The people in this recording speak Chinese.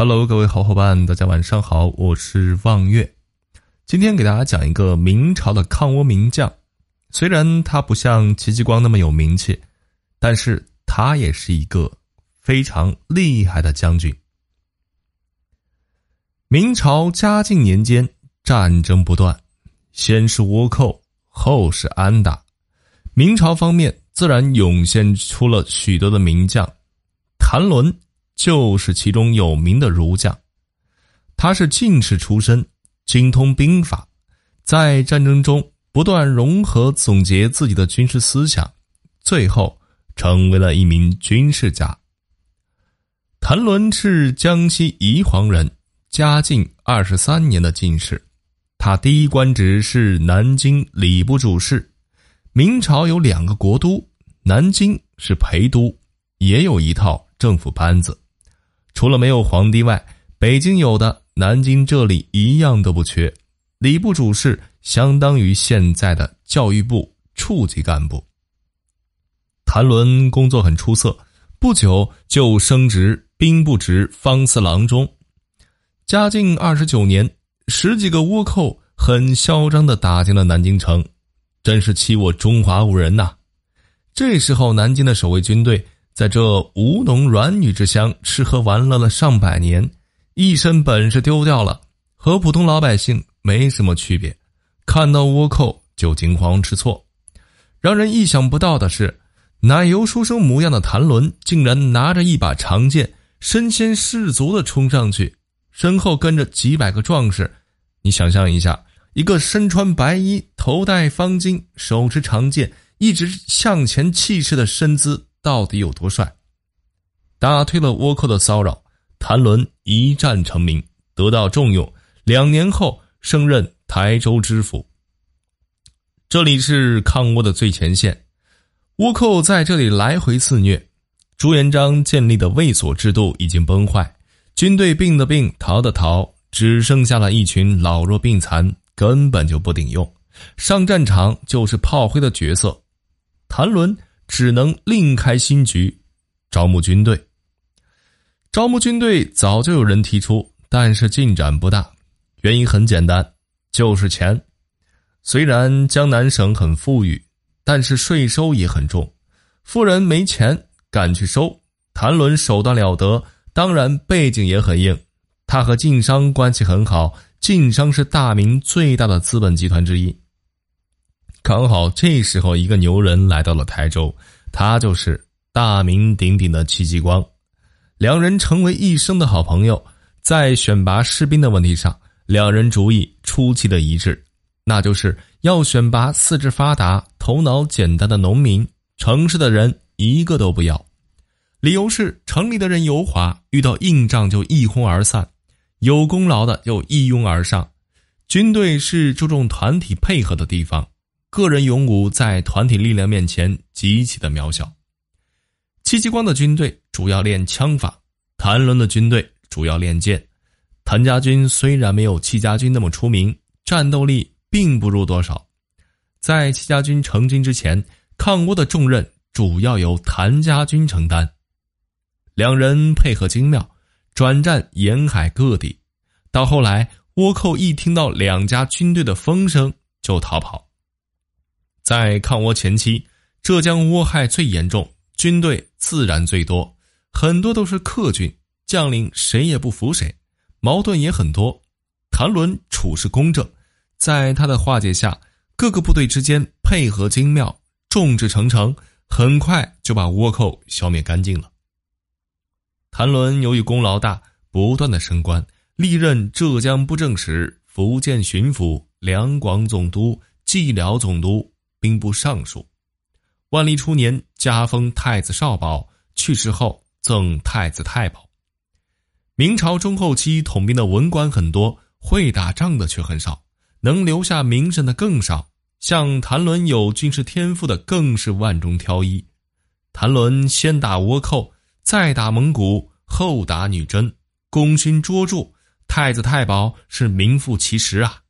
Hello，各位好伙伴，大家晚上好，我是望月。今天给大家讲一个明朝的抗倭名将，虽然他不像戚继光那么有名气，但是他也是一个非常厉害的将军。明朝嘉靖年间，战争不断，先是倭寇，后是安达，明朝方面自然涌现出了许多的名将，谭纶就是其中有名的儒将。他是进士出身，精通兵法，在战争中不断融合总结自己的军事思想，最后成为了一名军事家。谭伦是江西宜黄人。嘉靖二十三年的进士，他第一官职是南京礼部主事。明朝有两个国都，南京是陪都，也有一套政府班子。除了没有皇帝外，北京有的，南京这里一样都不缺。礼部主事相当于现在的教育部处级干部。谭伦工作很出色，不久就升职兵部职方四郎中。嘉靖二十九年，十几个倭寇很嚣张地打进了南京城，真是欺我中华无人呐！这时候，南京的守卫军队在这吴侬软女之乡吃喝玩乐了上百年，一身本事丢掉了，和普通老百姓没什么区别，看到倭寇就惊慌失措。让人意想不到的是，奶油书生模样的谭伦竟然拿着一把长剑，身先士卒地冲上去。身后跟着几百个壮士，你想象一下，一个身穿白衣、头戴方巾、手持长剑、一直向前气势的身姿到底有多帅？打退了倭寇的骚扰，谭伦一战成名，得到重用。两年后升任台州知府。这里是抗倭的最前线，倭寇在这里来回肆虐，朱元璋建立的卫所制度已经崩坏。军队病的病，逃的逃，只剩下了一群老弱病残，根本就不顶用，上战场就是炮灰的角色。谭伦只能另开新局，招募军队。招募军队早就有人提出，但是进展不大，原因很简单，就是钱。虽然江南省很富裕，但是税收也很重，富人没钱敢去收。谭纶手段了得。当然，背景也很硬，他和晋商关系很好。晋商是大明最大的资本集团之一。刚好这时候，一个牛人来到了台州，他就是大名鼎鼎的戚继光。两人成为一生的好朋友。在选拔士兵的问题上，两人主意出奇的一致，那就是要选拔四肢发达、头脑简单的农民，城市的人一个都不要。理由是城里的人油滑，遇到硬仗就一哄而散；有功劳的就一拥而上。军队是注重团体配合的地方，个人勇武在团体力量面前极其的渺小。戚继光的军队主要练枪法，谭伦的军队主要练剑。谭家军虽然没有戚家军那么出名，战斗力并不如多少。在戚家军成军之前，抗倭的重任主要由谭家军承担。两人配合精妙，转战沿海各地。到后来，倭寇一听到两家军队的风声就逃跑。在抗倭前期，浙江倭害最严重，军队自然最多，很多都是客军，将领谁也不服谁，矛盾也很多。谭纶处事公正，在他的化解下，各个部队之间配合精妙，众志成城，很快就把倭寇消灭干净了。谭伦由于功劳大，不断的升官，历任浙江布政使、福建巡抚、两广总督、蓟辽总督、兵部尚书。万历初年加封太子少保，去世后赠太子太保。明朝中后期统兵的文官很多，会打仗的却很少，能留下名声的更少。像谭纶有军事天赋的更是万中挑一。谭纶先打倭寇。再打蒙古，后打女真，功勋卓著，太子太保是名副其实啊。